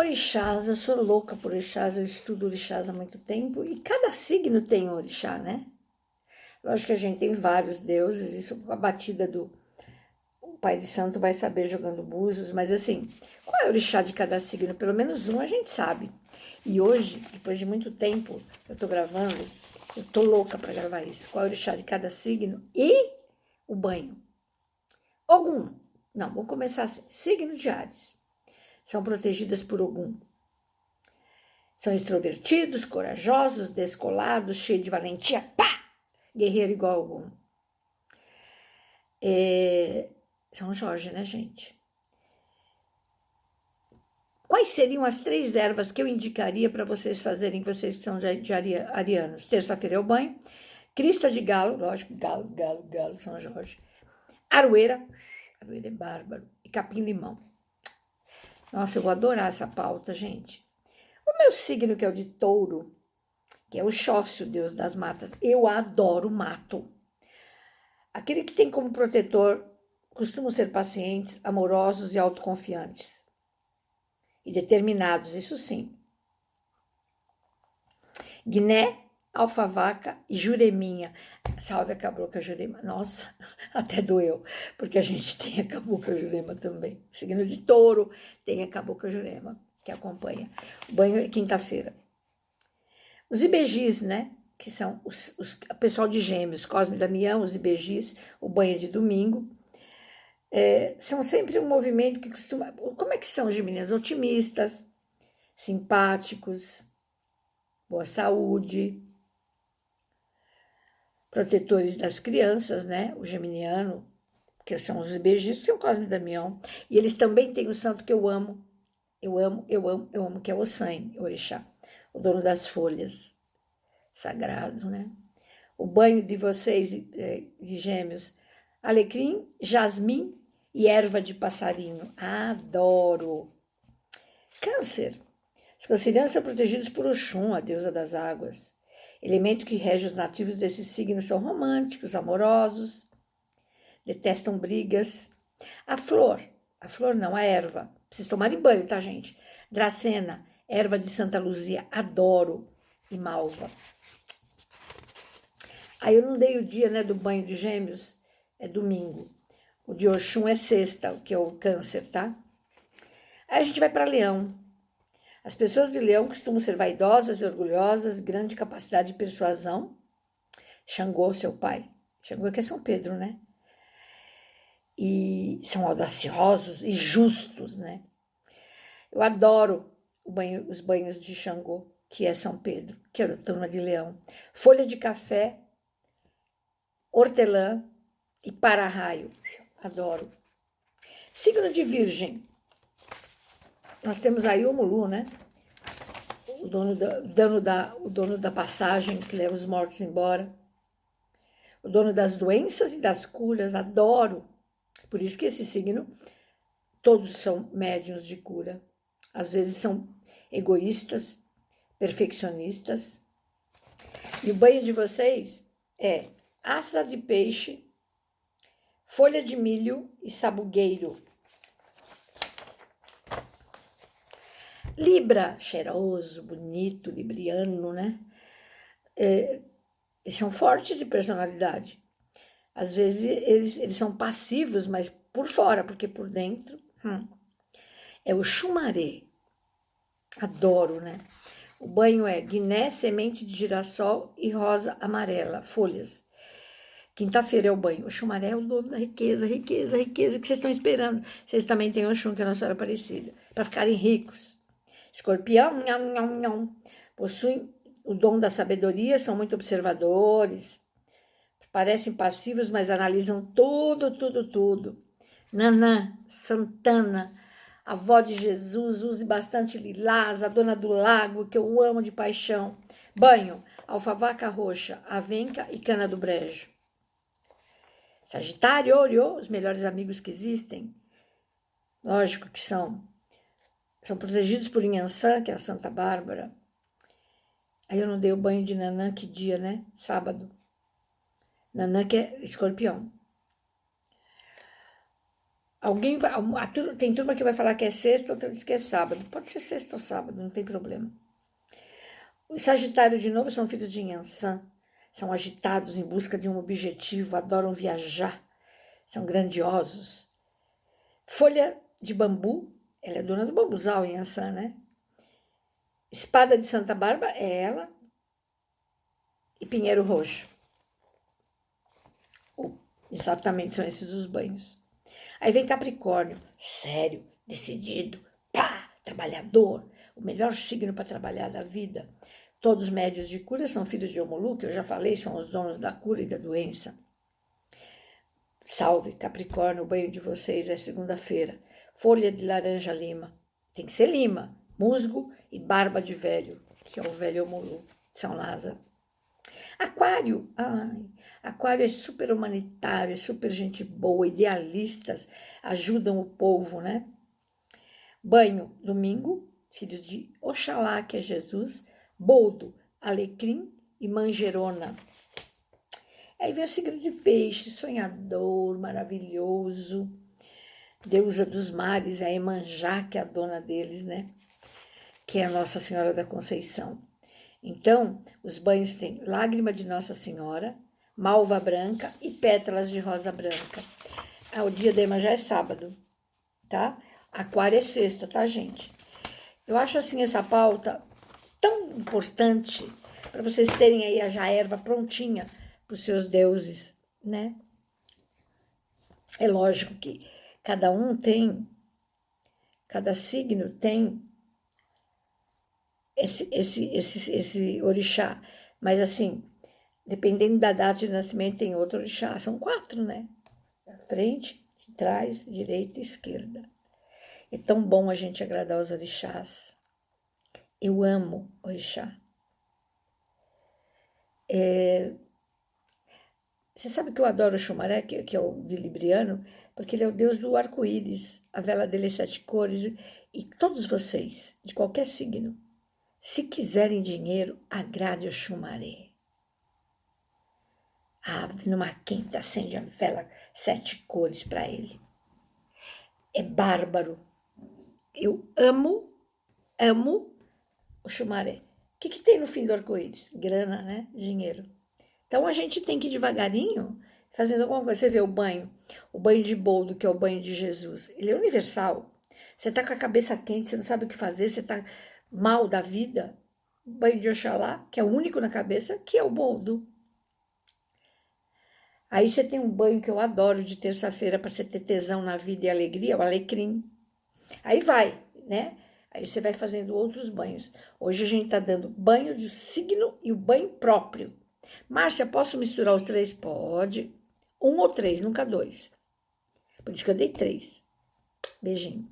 Orixás, eu sou louca por orixás, eu estudo orixás há muito tempo e cada signo tem um orixá, né? Lógico que a gente tem vários deuses, isso a batida do o pai de santo vai saber jogando búzios, mas assim, qual é o orixá de cada signo? Pelo menos um a gente sabe. E hoje, depois de muito tempo, eu tô gravando, eu tô louca para gravar isso. Qual é o orixá de cada signo e o banho. Ogum. Não, vou começar assim. Signo de Ares. São protegidas por Ogum. São extrovertidos, corajosos, descolados, cheios de valentia. Pá! Guerreiro igual Ogum. É, São Jorge, né, gente? Quais seriam as três ervas que eu indicaria para vocês fazerem, vocês que são de arianos? Terça-feira é o banho. Crista de galo, lógico, galo, galo, galo, São Jorge. Aroeira, aroeira é bárbaro. E capim-limão. Nossa, eu vou adorar essa pauta, gente. O meu signo, que é o de touro, que é o Xócio, deus das matas, eu adoro mato. Aquele que tem como protetor costumam ser pacientes, amorosos e autoconfiantes e determinados, isso sim. Guiné, alfavaca e jureminha. Salve a cabocla jurema. Nossa, até doeu, porque a gente tem a cabocla jurema também. Signo de touro tem a cabocla jurema, que acompanha. O banho é quinta-feira. Os ibejis, né? Que são os, os, o pessoal de gêmeos, Cosme Damião, os ibejis, o banho de domingo é, são sempre um movimento que costuma. Como é que são os? Otimistas, simpáticos, boa saúde, protetores das crianças, né? O geminiano, que são os beijistas, e o Cosme Damião. E eles também têm o santo que eu amo, eu amo, eu amo, eu amo, que é o Ossan, o Orixá, o dono das folhas, sagrado, né? O banho de vocês, é, de gêmeos, alecrim, jasmim e erva de passarinho. Adoro! Câncer. Os cancerianos são protegidos por Oxum, a deusa das águas. Elemento que rege os nativos desses signos são românticos, amorosos, detestam brigas. A flor, a flor não, a erva. Precisa tomar em banho, tá, gente? Dracena, erva de Santa Luzia, adoro. E malva. Aí eu não dei o dia, né, do banho de gêmeos, é domingo. O de Oxum é sexta, que é o câncer, tá? Aí a gente vai para Leão. As pessoas de Leão costumam ser vaidosas e orgulhosas, grande capacidade de persuasão. Xangô, seu pai. Xangô é que é São Pedro, né? E são audaciosos e justos, né? Eu adoro banho, os banhos de Xangô, que é São Pedro, que é a turma de Leão. Folha de café, hortelã e para-raio. Adoro. Signo de Virgem. Nós temos aí o Mulu, né? O dono da, dono da, o dono da passagem que leva os mortos embora. O dono das doenças e das curas. Adoro. Por isso que esse signo, todos são médiums de cura. Às vezes são egoístas, perfeccionistas. E o banho de vocês é asa de peixe folha de milho e sabugueiro. Libra, cheiroso, bonito, libriano, né? É, eles são fortes de personalidade. Às vezes eles, eles são passivos, mas por fora, porque por dentro. Hum. É o chumaré. Adoro, né? O banho é guiné, semente de girassol e rosa amarela, folhas. Quinta-feira é o banho. O chumaré é o nome da riqueza, riqueza, riqueza que vocês estão esperando. Vocês também têm o chum, que é a Nossa Senhora Aparecida, para ficarem ricos. Escorpião, nham, nham, nham, possuem o dom da sabedoria, são muito observadores, parecem passivos, mas analisam tudo, tudo, tudo. Nanã, Santana, avó de Jesus, use bastante lilás, a dona do lago, que eu amo de paixão. Banho, alfavaca roxa, avenca e cana do brejo. Sagitário, Oriô, os melhores amigos que existem. Lógico que são. São protegidos por Inhansã, que é a Santa Bárbara. Aí eu não dei o banho de Nanã, que dia, né? Sábado. Nanã que é escorpião. Alguém vai, a, tem turma que vai falar que é sexta, outra diz que é sábado. Pode ser sexta ou sábado, não tem problema. O Sagitário, de novo, são filhos de Yansan. São agitados em busca de um objetivo, adoram viajar, são grandiosos. Folha de bambu, ela é dona do bambuzal, Yansan, né? Espada de Santa Bárbara é ela. E Pinheiro Roxo. Oh, exatamente, são esses os banhos. Aí vem Capricórnio, sério, decidido, pá, trabalhador, o melhor signo para trabalhar da vida. Todos os médios de cura são filhos de Omulu, que eu já falei, são os donos da cura e da doença. Salve, Capricórnio, o banho de vocês é segunda-feira. Folha de laranja lima. Tem que ser lima, musgo e barba de velho, que é o velho Omulu, São Lázaro. Aquário, ai, Aquário é super humanitário, é super gente boa, idealistas, ajudam o povo, né? Banho, domingo, filhos de Oxalá, que é Jesus, boldo, alecrim e manjerona. Aí vem o signo de peixe, sonhador, maravilhoso, deusa dos mares, a Emanjá, que é a dona deles, né? Que é a Nossa Senhora da Conceição. Então, os banhos têm lágrima de Nossa Senhora, malva branca e pétalas de rosa branca. Ah, o dia da já é sábado, tá? Aquário é sexta, tá, gente? Eu acho assim essa pauta tão importante para vocês terem aí a já erva prontinha para os seus deuses, né? É lógico que cada um tem, cada signo tem esse, esse, esse, esse orixá, mas assim, Dependendo da data de nascimento, tem outro orixá. São quatro, né? Frente, trás, direita e esquerda. É tão bom a gente agradar os orixás. Eu amo orixá. É... Você sabe que eu adoro o Xumaré, que, que é o de Libriano, porque ele é o deus do arco-íris. A vela dele é sete cores. E todos vocês, de qualquer signo, se quiserem dinheiro, agrade o Xumaré. Ave numa quinta acende a vela sete cores para ele. É bárbaro. Eu amo, amo o chumaré. O que, que tem no fim do arco-íris? Grana, né? Dinheiro. Então a gente tem que ir devagarinho fazendo alguma coisa. Você vê o banho, o banho de boldo, que é o banho de Jesus. Ele é universal. Você tá com a cabeça quente, você não sabe o que fazer, você tá mal da vida. O banho de Oxalá, que é o único na cabeça, que é o boldo. Aí você tem um banho que eu adoro de terça-feira para você ter tesão na vida e alegria, o alecrim. Aí vai, né? Aí você vai fazendo outros banhos. Hoje a gente está dando banho de signo e o banho próprio. Márcia, posso misturar os três? Pode. Um ou três, nunca dois. Por isso que eu dei três. Beijinho.